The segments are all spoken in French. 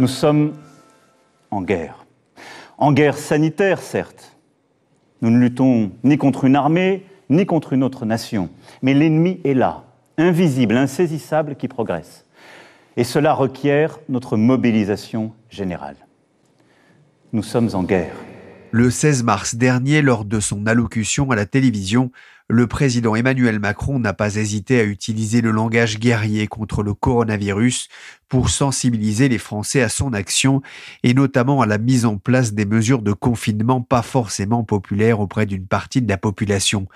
Nous sommes en guerre. En guerre sanitaire, certes. Nous ne luttons ni contre une armée, ni contre une autre nation. Mais l'ennemi est là, invisible, insaisissable, qui progresse. Et cela requiert notre mobilisation générale. Nous sommes en guerre. Le 16 mars dernier, lors de son allocution à la télévision, le président Emmanuel Macron n'a pas hésité à utiliser le langage guerrier contre le coronavirus pour sensibiliser les Français à son action et notamment à la mise en place des mesures de confinement pas forcément populaires auprès d'une partie de la population.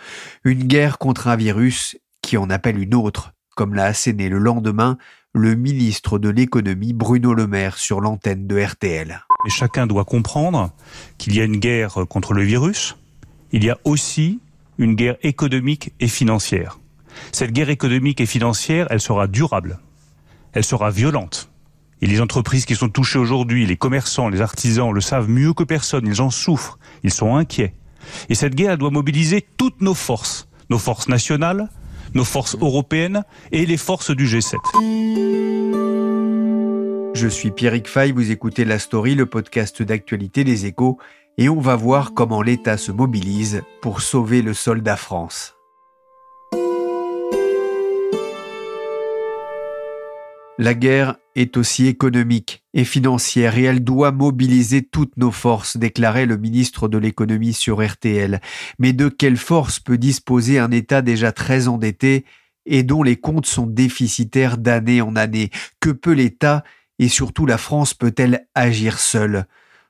Une guerre contre un virus qui en appelle une autre, comme l'a asséné le lendemain le ministre de l'économie Bruno Le Maire sur l'antenne de RTL. Et chacun doit comprendre qu'il y a une guerre contre le virus, il y a aussi une guerre économique et financière. Cette guerre économique et financière, elle sera durable, elle sera violente. Et les entreprises qui sont touchées aujourd'hui, les commerçants, les artisans, le savent mieux que personne, ils en souffrent, ils sont inquiets. Et cette guerre, doit mobiliser toutes nos forces, nos forces nationales, nos forces européennes et les forces du G7. Je suis Pierrick Fay, vous écoutez La Story, le podcast d'actualité des échos et on va voir comment l'État se mobilise pour sauver le soldat France. La guerre est aussi économique et financière et elle doit mobiliser toutes nos forces, déclarait le ministre de l'économie sur RTL. Mais de quelle force peut disposer un État déjà très endetté et dont les comptes sont déficitaires d'année en année? Que peut l'État et surtout la France peut-elle agir seule?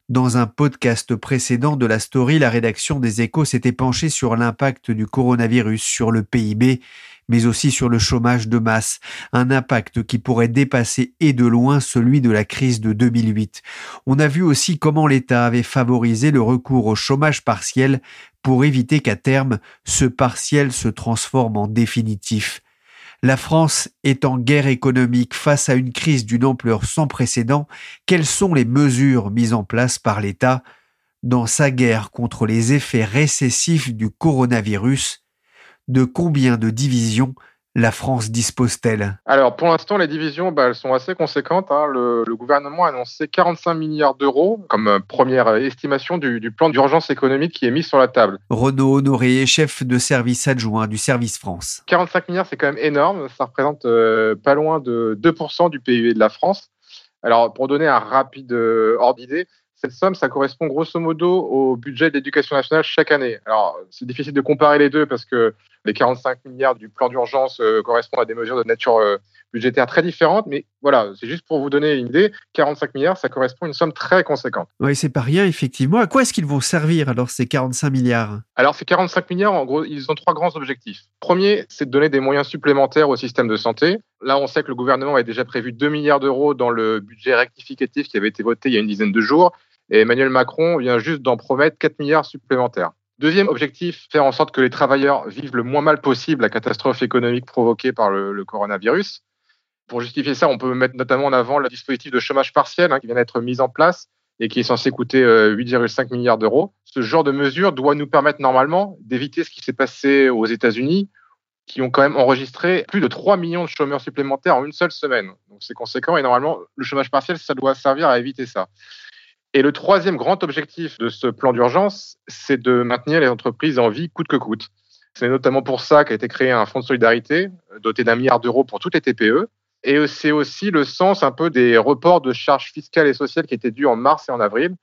Dans un podcast précédent de la story, la rédaction des échos s'était penchée sur l'impact du coronavirus sur le PIB, mais aussi sur le chômage de masse, un impact qui pourrait dépasser et de loin celui de la crise de 2008. On a vu aussi comment l'État avait favorisé le recours au chômage partiel pour éviter qu'à terme ce partiel se transforme en définitif. La France est en guerre économique face à une crise d'une ampleur sans précédent. Quelles sont les mesures mises en place par l'État dans sa guerre contre les effets récessifs du coronavirus? De combien de divisions la France dispose-t-elle? Alors, pour l'instant, les divisions, bah, elles sont assez conséquentes. Hein. Le, gouvernement a annoncé 45 milliards d'euros comme euh, première estimation du, plan d'urgence économique qui est mis sur la table. Renaud Honoré, chef de service adjoint du Service France. 45 milliards, c'est quand même énorme. Ça représente euh, pas loin de 2% du PIB de la France. Alors, pour donner un rapide euh, ordre d'idée, cette somme, ça correspond grosso modo au budget de l'éducation nationale chaque année. Alors, c'est difficile de comparer les deux parce que les 45 milliards du plan d'urgence euh, correspondent à des mesures de nature euh, budgétaire très différentes. Mais voilà, c'est juste pour vous donner une idée. 45 milliards, ça correspond à une somme très conséquente. Oui, c'est pas rien, effectivement. À quoi est-ce qu'ils vont servir alors ces 45 milliards? Alors, ces 45 milliards, en gros, ils ont trois grands objectifs. Premier, c'est de donner des moyens supplémentaires au système de santé. Là, on sait que le gouvernement avait déjà prévu 2 milliards d'euros dans le budget rectificatif qui avait été voté il y a une dizaine de jours. Et Emmanuel Macron vient juste d'en promettre 4 milliards supplémentaires. Deuxième objectif, faire en sorte que les travailleurs vivent le moins mal possible la catastrophe économique provoquée par le, coronavirus. Pour justifier ça, on peut mettre notamment en avant le dispositif de chômage partiel hein, qui vient d'être mis en place et qui est censé coûter 8,5 euh, milliards d'euros. Ce genre de mesure doit nous permettre normalement d'éviter ce qui s'est passé aux États-Unis, qui ont quand même enregistré plus de 3 millions de chômeurs supplémentaires en une seule semaine. Donc c'est conséquent et normalement, le chômage partiel, ça doit servir à éviter ça. Et le troisième grand objectif de ce plan d'urgence, c'est de maintenir les entreprises en vie coûte que coûte. C'est notamment pour ça qu'a été créé un fonds de solidarité doté d'un milliard d'euros pour toutes les TPE. Et c'est aussi le sens un peu des reports de charges fiscales et sociales qui étaient dus en mars et en avril.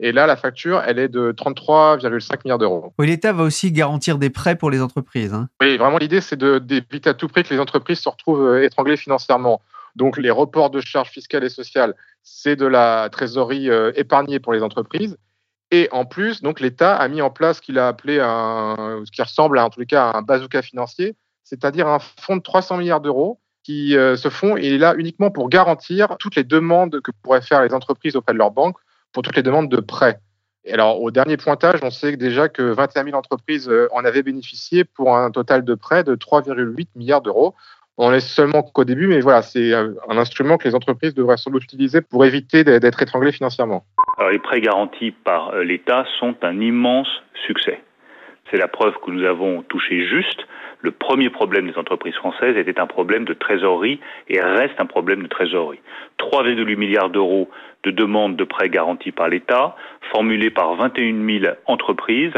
Et là, la facture, elle est de 33,5 milliards d'euros. Oui, l'État va aussi garantir des prêts pour les entreprises. Hein. Oui, vraiment, l'idée, c'est d'éviter à tout prix que les entreprises se retrouvent euh, étranglées financièrement. Donc les reports de charges fiscales et sociales, c'est de la trésorerie euh, épargnée pour les entreprises. Et en plus, donc l'État a mis en place ce qu'il a appelé un, ce qui ressemble en tous les cas à un bazooka financier. c'est-à-dire un fonds de 300 milliards d'euros qui euh, ce fonds est là uniquement pour garantir toutes les demandes que pourraient faire les entreprises auprès de leurs banques pour toutes les demandes de prêts. Et alors, au dernier pointage, on sait déjà que 21 000 entreprises euh, en avaient bénéficié pour un total de prêts de 3,8 milliards d'euros. On est seulement qu'au début, mais voilà, c'est un instrument que les entreprises devraient sans doute utiliser pour éviter d'être étranglées financièrement. Alors, les prêts garantis par euh, l'État sont un immense succès. C'est la preuve que nous avons touché juste. Le premier problème des entreprises françaises était un problème de trésorerie et reste un problème de trésorerie. 3,8 milliards d'euros de demandes de prêts garantis par l'État, formulées par 21 000 entreprises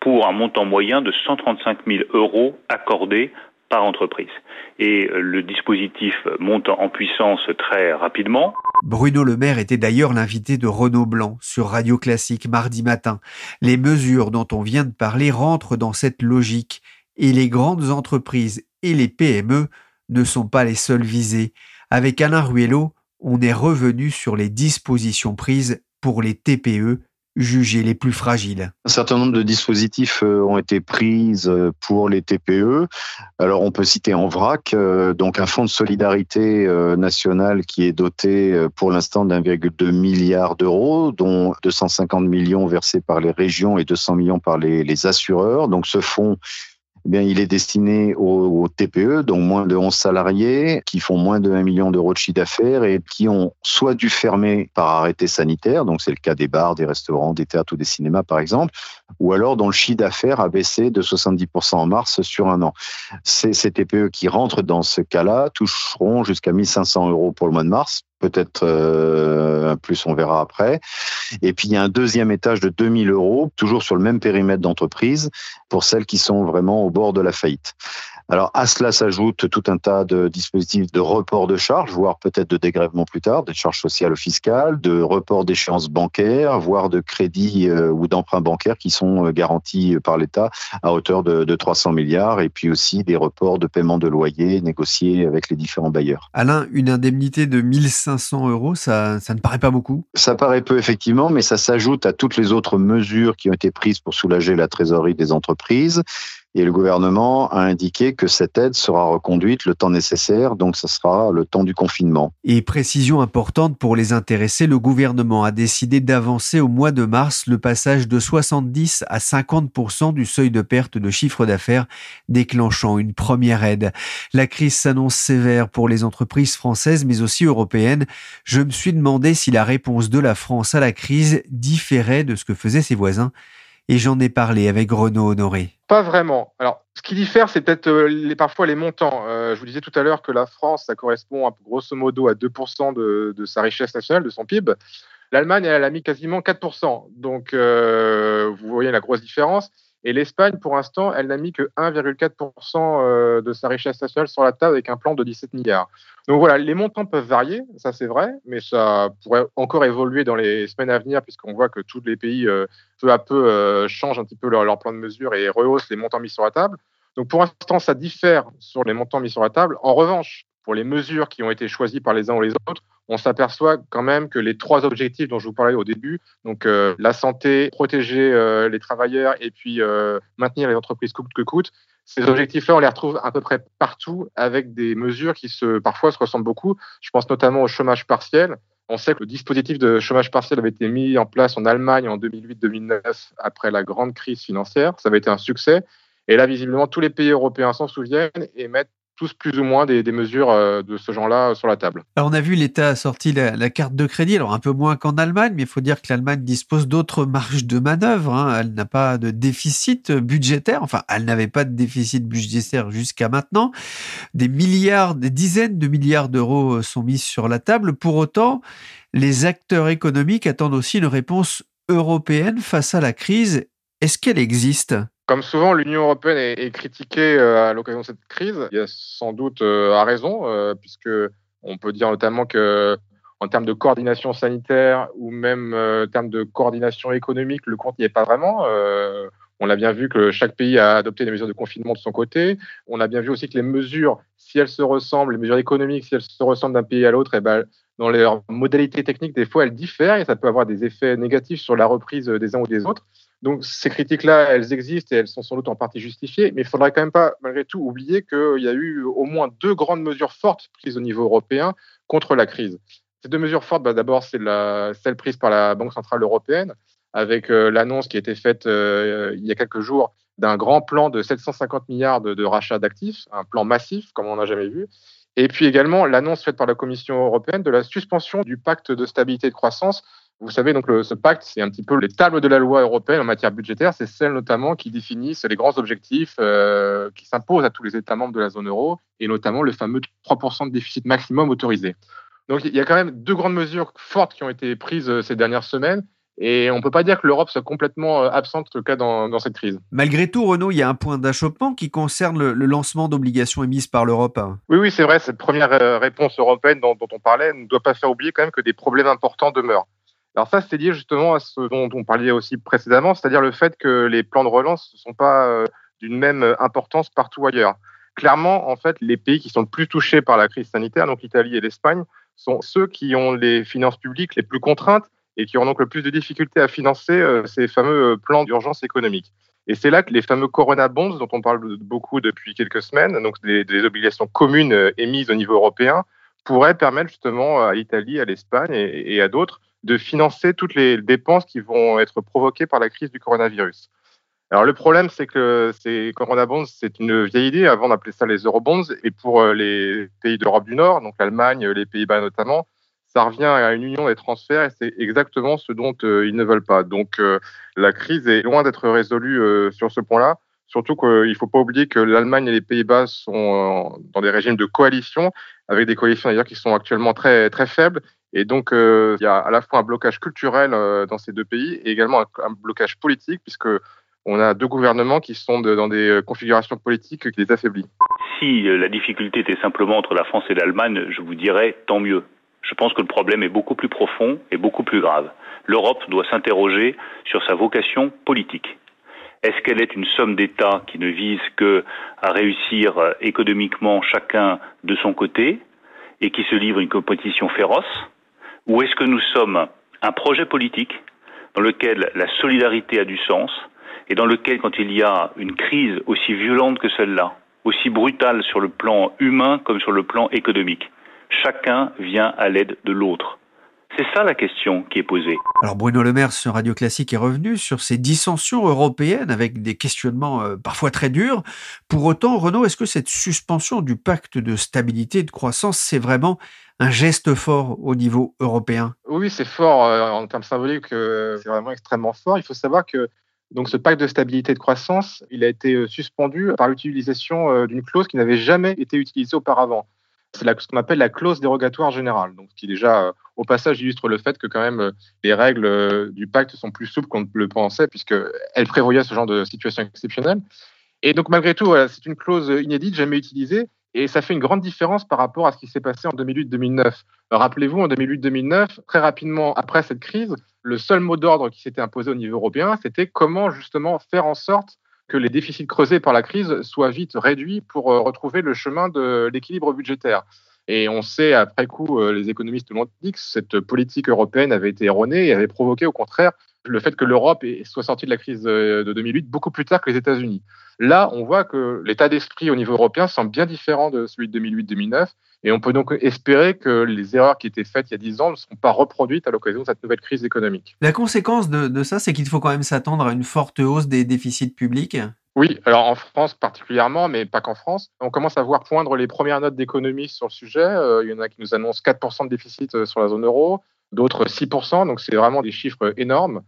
pour un montant moyen de 135 000 euros accordés par entreprise. Et euh, le dispositif monte en puissance très rapidement. Bruno Le Maire était d'ailleurs l'invité de Renaud Blanc sur Radio Classique mardi matin. Les mesures dont on vient de parler rentrent dans cette logique et les grandes entreprises et les PME ne sont pas les seules visées. Avec Alain Ruello, on est revenu sur les dispositions prises pour les TPE jugés les plus fragiles. Un certain nombre de dispositifs euh, ont été pris euh, pour les TPE. Alors on peut citer en vrac, euh, donc un fonds de solidarité national qui est doté pour l'instant d'1,2 milliard d'euros, dont 250 millions versés par les régions et 200 millions par les, les assureurs. Donc ce fonds eh il est destiné aux, TPE, donc moins de 11 salariés, qui font moins de 1 million d'euros de chiffre d'affaires et qui ont soit dû fermer par arrêté sanitaire, donc c'est le cas des bars, des restaurants, des théâtres ou des cinémas par exemple, ou alors dont le chiffre d'affaires a baissé de 70% en mars sur un an. Ces, ces TPE qui rentrent dans ce cas-là toucheront jusqu'à 1500 euros pour le mois de mars, peut-être euh, plus, on verra après. Et puis il y a un deuxième étage de 2000 euros, toujours sur le même périmètre d'entreprise, pour celles qui sont vraiment au bord de la faillite. Alors à cela s'ajoute tout un tas de dispositifs de report de charges, voire peut-être de dégrèvement plus tard, des charges sociales ou fiscales, de report d'échéances bancaires, voire de crédits euh, ou d'emprunts bancaires qui sont euh, garantis par l'État à hauteur de, de 300 milliards, et puis aussi des reports de paiement de loyers négociés avec les différents bailleurs. Alain, une indemnité de 1500 euros, ça, ça ne paraît pas beaucoup? Ça paraît peu effectivement, mais ça s'ajoute à toutes les autres mesures qui ont été prises pour soulager la trésorerie des entreprises. Et le gouvernement a indiqué que cette aide sera reconduite le temps nécessaire, donc ce sera le temps du confinement. Et précision importante pour les intéressés, le gouvernement a décidé d'avancer au mois de mars le passage de 70 à 50 du seuil de perte de chiffre d'affaires, déclenchant une première aide. La crise s'annonce sévère pour les entreprises françaises, mais aussi européennes. Je me suis demandé si la réponse de la France à la crise différait de ce que faisaient ses voisins et j'en ai parlé avec Renaud Honoré. Pas vraiment. Alors, ce qui diffère, c'est peut-être euh, parfois les montants. Euh, je vous disais tout à l'heure que la France, ça correspond grosso modo à 2% de, sa richesse nationale, de son PIB. L'Allemagne, elle, a mis quasiment 4%. Donc, euh, vous voyez la grosse différence. Et l'Espagne, pour l'instant, elle n'a mis que 1,4% euh, de sa richesse nationale sur la table avec un plan de 17 milliards. Donc voilà, les montants peuvent varier, ça c'est vrai, mais ça pourrait encore évoluer dans les semaines à venir puisqu'on voit que tous les pays euh, peu à peu euh, changent un petit peu leur, plan de mesure et rehaussent les montants mis sur la table. Donc pour l'instant, ça diffère sur les montants mis sur la table. En revanche, pour les mesures qui ont été choisies par les uns ou les autres, on s'aperçoit quand même que les trois objectifs dont je vous parlais au début, donc euh, la santé, protéger euh, les travailleurs et puis euh, maintenir les entreprises coûte que coûte, ces objectifs-là, on les retrouve à peu près partout avec des mesures qui se, parfois se ressemblent beaucoup. Je pense notamment au chômage partiel. On sait que le dispositif de chômage partiel avait été mis en place en Allemagne en 2008-2009 après la grande crise financière. Ça avait été un succès. Et là, visiblement, tous les pays européens s'en souviennent et mettent tous plus ou moins des, mesures euh, de ce genre-là sur la table. Alors on a vu l'État a sorti la, carte de crédit, alors un peu moins qu'en Allemagne, mais il faut dire que l'Allemagne dispose d'autres marges de manœuvre. Hein. Elle n'a pas de déficit budgétaire, enfin elle n'avait pas de déficit budgétaire jusqu'à maintenant. Des milliards, des dizaines de milliards d'euros sont mis sur la table. Pour autant, les acteurs économiques attendent aussi une réponse européenne face à la crise. Est-ce qu'elle existe? Comme souvent, l'Union européenne est, critiquée euh, à l'occasion de cette crise. Il y a sans doute euh, à raison, euh, puisque on peut dire notamment que en termes de coordination sanitaire ou même en termes de coordination économique, le compte n'y est pas vraiment. on a bien vu que chaque pays a adopté des mesures de confinement de son côté. On a bien vu aussi que les mesures, si elles se ressemblent, les mesures économiques, si elles se ressemblent d'un pays à l'autre, eh ben, dans leurs modalités techniques, des fois, elles diffèrent et ça peut avoir des effets négatifs sur la reprise des uns ou des autres. Donc ces critiques-là, elles existent et elles sont sans doute en partie justifiées, mais il faudrait quand même pas, malgré tout, oublier qu'il y a eu au moins deux grandes mesures fortes prises au niveau européen contre la crise. Ces deux mesures fortes, bah, d'abord, c'est celle prise par la Banque centrale européenne, avec euh, l'annonce qui a été faite euh, il y a quelques jours d'un grand plan de 750 milliards de, de rachats d'actifs, un plan massif comme on n'a jamais vu. Et puis également l'annonce faite par la Commission européenne de la suspension du pacte de stabilité et de croissance. Vous savez, donc ce pacte, c'est un petit peu les tables de la loi européenne en matière budgétaire. C'est celles notamment qui définissent les grands objectifs euh, qui s'imposent à tous les États membres de la zone euro, et notamment le fameux 3% de déficit maximum autorisé. Donc il y a quand même deux grandes mesures fortes qui ont été prises euh, ces dernières semaines. Et on ne peut pas dire que l'Europe soit complètement euh, absente, en tout cas dans, dans, cette crise. Malgré tout, Renaud, il y a un point d'achoppement qui concerne le, le lancement d'obligations émises par l'Europe. Oui, oui, c'est vrai. Cette première réponse européenne dont, dont, on parlait ne doit pas faire oublier quand même que des problèmes importants demeurent. Alors ça, c'est lié justement à ce dont on parlait aussi précédemment, c'est-à-dire le fait que les plans de relance ne sont pas d'une même importance partout ailleurs. Clairement, en fait, les pays qui sont le plus touchés par la crise sanitaire, donc l'Italie et l'Espagne, sont ceux qui ont les finances publiques les plus contraintes et qui ont donc le plus de difficultés à financer euh, ces fameux euh, plans d'urgence économique. Et c'est là que les fameux Corona Bonds, dont on parle beaucoup depuis quelques semaines, donc des, des obligations communes euh, émises au niveau européen, pourraient permettre justement à l'Italie, à l'Espagne et à d'autres de financer toutes les dépenses qui vont être provoquées par la crise du coronavirus. Alors le problème, c'est que ces Corona Bonds, c'est une vieille idée. Avant, on appelait ça les Eurobonds. Et pour les pays d'Europe du Nord, donc l'Allemagne, les Pays-Bas notamment, ça revient à une union des transferts et c'est exactement ce dont euh, ils ne veulent pas. Donc euh, la crise est loin d'être résolue euh, sur ce point-là. Surtout qu'il ne faut pas oublier que l'Allemagne et les Pays-Bas sont dans des régimes de coalition, avec des coalitions d'ailleurs qui sont actuellement très, très faibles. Et donc, il y a à la fois un blocage culturel dans ces deux pays et également un, blocage politique, puisque on a deux gouvernements qui sont dans des configurations politiques qui les affaiblissent. Si la difficulté était simplement entre la France et l'Allemagne, je vous dirais tant mieux. Je pense que le problème est beaucoup plus profond et beaucoup plus grave. L'Europe doit s'interroger sur sa vocation politique. Est-ce qu'elle est une somme d'États qui ne vise que à réussir économiquement chacun de son côté et qui se livre une compétition féroce? Ou est-ce que nous sommes un projet politique dans lequel la solidarité a du sens et dans lequel, quand il y a une crise aussi violente que celle-là, aussi brutale sur le plan humain comme sur le plan économique, chacun vient à l'aide de l'autre. C'est ça la question qui est posée. Alors Bruno Le Maire sur Radio Classique est revenu sur ces dissensions européennes avec des questionnements euh, parfois très durs. Pour autant, Renaud, est-ce que cette suspension du pacte de stabilité et de croissance, c'est vraiment un geste fort au niveau européen? Oui, c'est fort euh, en termes symboliques, euh, c'est vraiment extrêmement fort. Il faut savoir que donc ce pacte de stabilité et de croissance, il a été suspendu par l'utilisation d'une clause qui n'avait jamais été utilisée auparavant c'est ce qu'on appelle la clause dérogatoire générale, donc qui déjà, euh, au passage, illustre le fait que quand même euh, les règles euh, du pacte sont plus souples qu'on ne le pensait, puisqu'elles prévoyaient ce genre de situation exceptionnelle. Et donc malgré tout, c'est une clause inédite, jamais utilisée, et ça fait une grande différence par rapport à ce qui s'est passé en 2008-2009. Rappelez-vous, en 2008-2009, très rapidement après cette crise, le seul mot d'ordre qui s'était imposé au niveau européen, c'était comment justement faire en sorte que les déficits creusés par la crise soient vite réduits pour euh, retrouver le chemin de l'équilibre budgétaire. Et on sait, après coup, euh, les économistes l'ont dit, que cette politique européenne avait été erronée et avait provoqué, au contraire, le fait que l'Europe soit sortie de la crise euh, de 2008 beaucoup plus tard que les États-Unis. Là, on voit que l'état d'esprit au niveau européen semble bien différent de celui de 2008-2009 et on peut donc espérer que les erreurs qui étaient faites il y a 10 ans ne seront pas reproduites à l'occasion de cette nouvelle crise économique. La conséquence de, de ça, c'est qu'il faut quand même s'attendre à une forte hausse des déficits publics? Oui, alors en France particulièrement, mais pas qu'en France. On commence à voir poindre les premières notes d'économistes sur le sujet. Euh, il y en a qui nous annoncent 4% de déficit euh, sur la zone euro, d'autres 6%, donc c'est vraiment des chiffres énormes.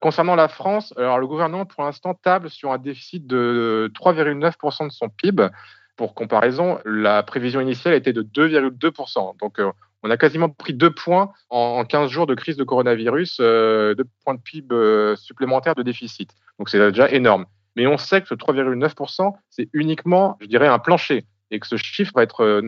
Concernant la France, alors le gouvernement pour l'instant table sur un déficit de 3,9% de son PIB. Pour comparaison, la prévision initiale était de 2,2%. Donc, euh, on a quasiment pris deux points en 15 jours de crise de coronavirus, euh, deux points de PIB euh, supplémentaires de déficit. Donc, c'est déjà énorme. Mais on sait que ce 3,9%, c'est uniquement, je dirais, un plancher et que ce chiffre va être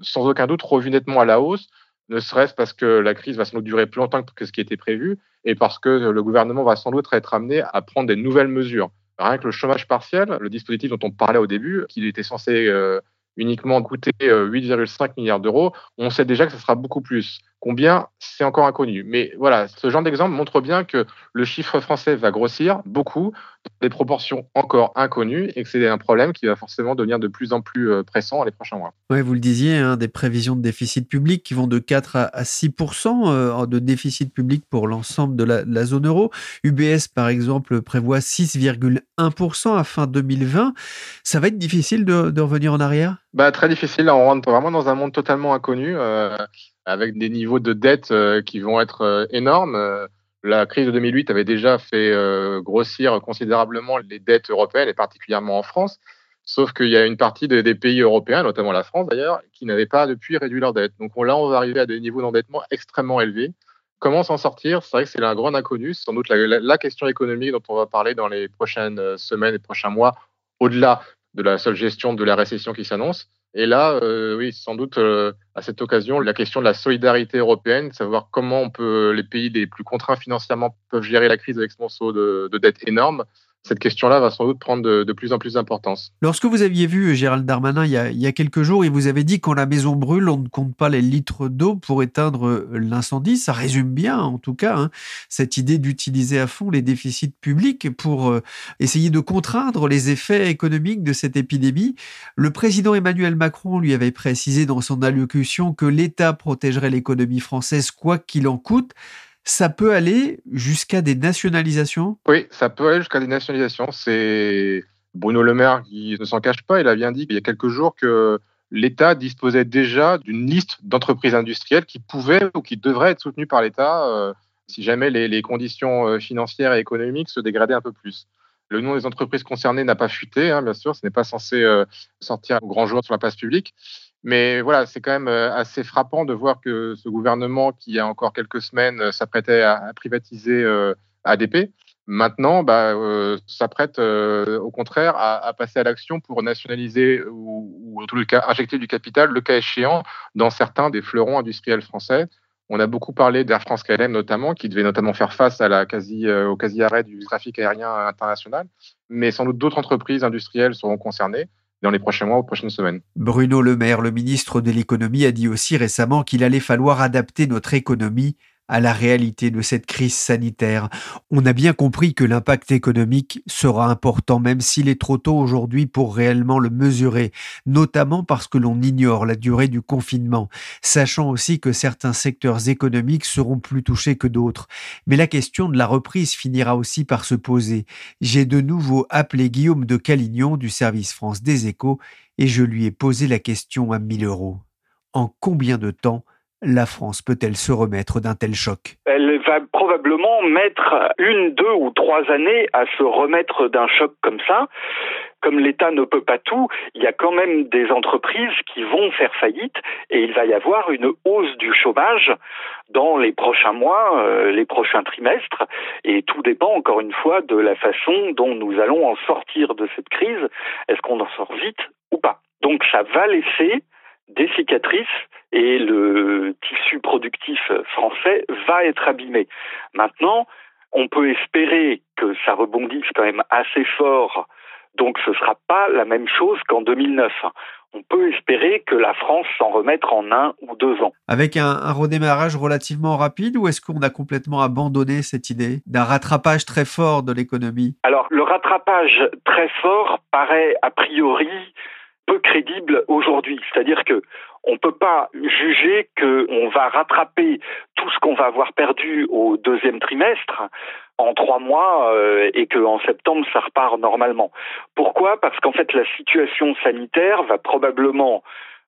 sans aucun doute revu nettement à la hausse, ne serait-ce parce que la crise va sans doute durer plus longtemps que ce qui était prévu et parce que le gouvernement va sans doute être amené à prendre des nouvelles mesures. Rien que le chômage partiel, le dispositif dont on parlait au début, qui était censé euh, uniquement coûter 8,5 euh, milliards d'euros, on sait déjà que ce sera beaucoup plus. Combien, c'est encore inconnu. Mais voilà, ce genre d'exemple montre bien que le chiffre français va grossir beaucoup, des proportions encore inconnues, et que c'est un problème qui va forcément devenir de plus en plus euh, pressant les prochains mois. Oui, vous le disiez, hein, des prévisions de déficit public qui vont de 4 à 6% euh, de déficit public pour l'ensemble de la, zone euro. UBS, par exemple, prévoit 6,1% à fin 2020. Ça va être difficile de, revenir en arrière? Bah, Très difficile. on rentre vraiment dans un monde totalement inconnu. Euh, avec des niveaux de dette euh, qui vont être euh, énormes. Euh, la crise de 2008 avait déjà fait grossir considérablement les dettes européennes et particulièrement en France. Sauf qu'il y a une partie des, pays européens, notamment la France d'ailleurs, qui n'avaient pas depuis réduit leurs dettes. Donc là, on va arriver à des niveaux d'endettement extrêmement élevés. Comment s'en sortir? C'est vrai que c'est un grand inconnu. C'est sans doute la, question économique dont on va parler dans les prochaines semaines et prochains mois, au-delà de la seule gestion de la récession qui s'annonce. Et là, euh, oui, sans doute euh, à cette occasion, la question de la solidarité européenne, savoir comment on peut, les pays les plus contraints financièrement peuvent gérer la crise avec ce morceau de, de dette énorme, cette question-là va sans doute prendre de, plus en plus d'importance. Lorsque vous aviez vu Gérald Darmanin il y, a, quelques jours, il vous avait dit quand la maison brûle, on ne compte pas les litres d'eau pour éteindre l'incendie. Ça résume bien, en tout cas, hein, cette idée d'utiliser à fond les déficits publics pour euh, essayer de contraindre les effets économiques de cette épidémie. Le président Emmanuel Macron lui avait précisé dans son allocution que l'État protégerait l'économie française quoi qu'il en coûte ça peut aller jusqu'à des nationalisations? Oui, ça peut aller jusqu'à des nationalisations. C'est Bruno Le Maire qui ne s'en cache pas. Il a bien dit il y a quelques jours que l'État disposait déjà d'une liste d'entreprises industrielles qui pouvaient ou qui devraient être soutenues par l'État euh, si jamais les, conditions euh, financières et économiques se dégradaient un peu plus. Le nom des entreprises concernées n'a pas fuité, hein, bien sûr, ce n'est pas censé euh, sortir au grand jour sur la place publique. Mais voilà, c'est quand même euh, assez frappant de voir que ce gouvernement, qui il y a encore quelques semaines euh, s'apprêtait à, privatiser euh, ADP, maintenant bah, s'apprête au contraire à, passer à l'action pour nationaliser ou, en tout cas injecter du capital, le cas échéant, dans certains des fleurons industriels français. On a beaucoup parlé d'Air France KLM notamment, qui devait notamment faire face à la quasi, au quasi-arrêt du trafic aérien international. Mais sans doute d'autres entreprises industrielles seront concernées dans les prochains mois ou prochaines semaines. Bruno Le Maire, le ministre de l'économie, a dit aussi récemment qu'il allait falloir adapter notre économie à la réalité de cette crise sanitaire. On a bien compris que l'impact économique sera important, même s'il est trop tôt aujourd'hui pour réellement le mesurer, notamment parce que l'on ignore la durée du confinement, sachant aussi que certains secteurs économiques seront plus touchés que d'autres. Mais la question de la reprise finira aussi par se poser. J'ai de nouveau appelé Guillaume de Calignon du service France des échos et je lui ai posé la question à 1000 euros. En combien de temps la France peut-elle se remettre d'un tel choc? Elle va probablement mettre une, deux ou trois années à se remettre d'un choc comme ça. Comme l'État ne peut pas tout, il y a quand même des entreprises qui vont faire faillite et il va y avoir une hausse du chômage dans les prochains mois, euh, les prochains trimestres. Et tout dépend encore une fois de la façon dont nous allons en sortir de cette crise. Est-ce qu'on en sort vite ou pas? Donc ça va laisser des cicatrices et le tissu productif français va être abîmé. Maintenant, on peut espérer que ça rebondisse quand même assez fort, donc ce ne sera pas la même chose qu'en 2009 on peut espérer que la France s'en remette en un ou deux ans. Avec un, un redémarrage relativement rapide ou est-ce qu'on a complètement abandonné cette idée d'un rattrapage très fort de l'économie? Alors le rattrapage très fort paraît a priori peu crédible aujourd'hui. C'est-à-dire que on peut pas juger qu'on va rattraper tout ce qu'on va avoir perdu au deuxième trimestre en trois mois euh, et qu'en septembre ça repart normalement. Pourquoi? Parce qu'en fait la situation sanitaire va probablement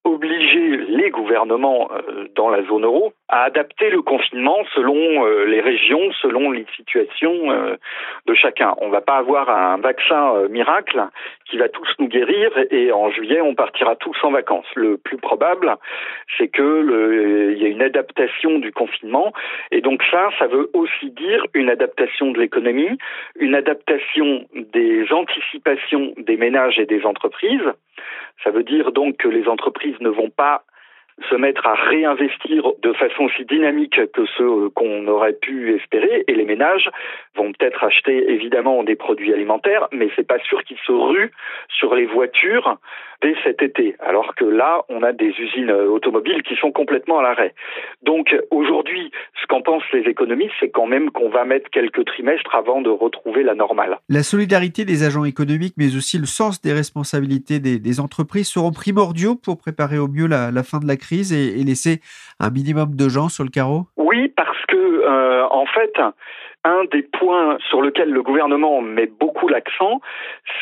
obliger les gouvernements euh, dans la zone euro à adapter le confinement selon euh, les régions, selon les situations de chacun. On ne va pas avoir un vaccin miracle qui va tous nous guérir et en juillet on partira tous en vacances. Le plus probable, c'est que il y a une adaptation du confinement et donc ça, ça veut aussi dire une adaptation de l'économie, une adaptation des anticipations des ménages et des entreprises ça veut dire donc que les entreprises ne vont pas se mettre à réinvestir de façon aussi dynamique que ce qu'on aurait pu espérer. Et les ménages vont peut-être acheter évidemment des produits alimentaires mais c'est pas sûr qu'ils se ruent sur les voitures dès cet été, alors que là, on a des usines automobiles qui sont complètement à l'arrêt. Donc aujourd'hui, ce qu'en pensent les économistes, c'est quand même qu'on va mettre quelques trimestres avant de retrouver la normale. La solidarité des agents économiques, mais aussi le sens des responsabilités des, entreprises seront primordiaux pour préparer au mieux la, fin de la crise et, laisser un minimum de gens sur le carreau? Oui, parce que euh, en fait, un des points sur lequel le gouvernement met beaucoup l'accent,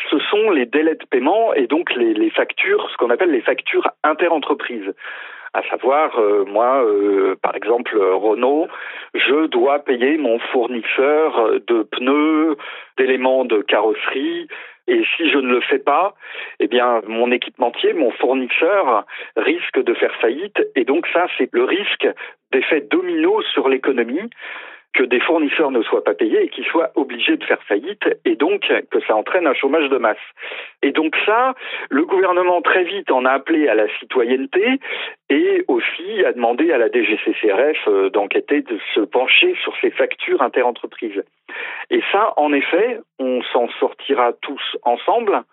ce sont les délais de paiement et donc les, factures, ce qu'on appelle les factures interentreprises à savoir, euh, moi, euh, par exemple, Renault, je dois payer mon fournisseur de pneus, d'éléments de carrosserie, et si je ne le fais pas, eh bien, mon équipementier, mon fournisseur risque de faire faillite. Et donc ça, c'est le risque d'effet domino sur l'économie que des fournisseurs ne soient pas payés et qu'ils soient obligés de faire faillite et donc que ça entraîne un chômage de masse. Et donc ça, le gouvernement très vite en a appelé à la citoyenneté et aussi a demandé à la DGCCRF euh, d'enquêter, de se pencher sur ces factures interentreprises. Et ça, en effet, on s'en sortira tous ensemble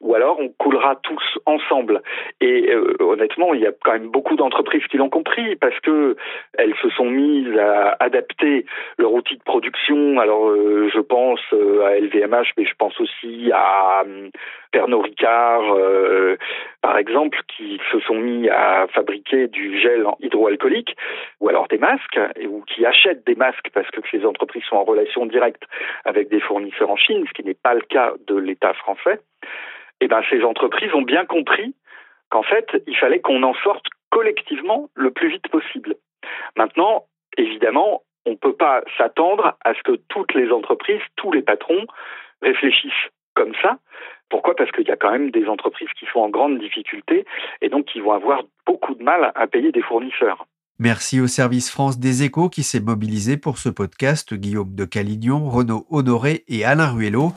ou alors on coulera tous ensemble. Et euh, honnêtement, il y a quand même beaucoup d'entreprises qui l'ont compris parce que elles se sont mises à adapter leur outil de production. Alors euh, je pense euh, à LVMH, mais je pense aussi à Pernod Ricard, par exemple, qui se sont mis à fabriquer du gel hydroalcoolique ou alors des masques, ou qui achètent des masques parce que ces entreprises sont en relation directe avec des fournisseurs en Chine, ce qui n'est pas le cas de l'État français eh ben, ces entreprises ont bien compris qu'en fait, il fallait qu'on en sorte collectivement le plus vite possible. Maintenant, évidemment, on ne peut pas s'attendre à ce que toutes les entreprises, tous les patrons réfléchissent comme ça. Pourquoi? Parce qu'il y a quand même des entreprises qui sont en grande difficulté et donc qui vont avoir beaucoup de mal à payer des fournisseurs. Merci au service France des échos qui s'est mobilisé pour ce podcast, Guillaume de Calignon, Renaud Honoré et Alain Ruello.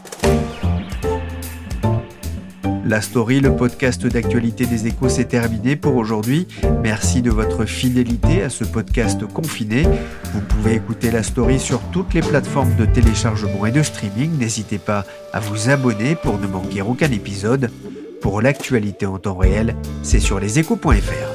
La story, le podcast d'actualité des échos, s'est terminé pour aujourd'hui. Merci de votre fidélité à ce podcast confiné. Vous pouvez écouter la story sur toutes les plateformes de téléchargement et de streaming. N'hésitez pas à vous abonner pour ne manquer aucun épisode. Pour l'actualité en temps réel, c'est sur leséchos.fr.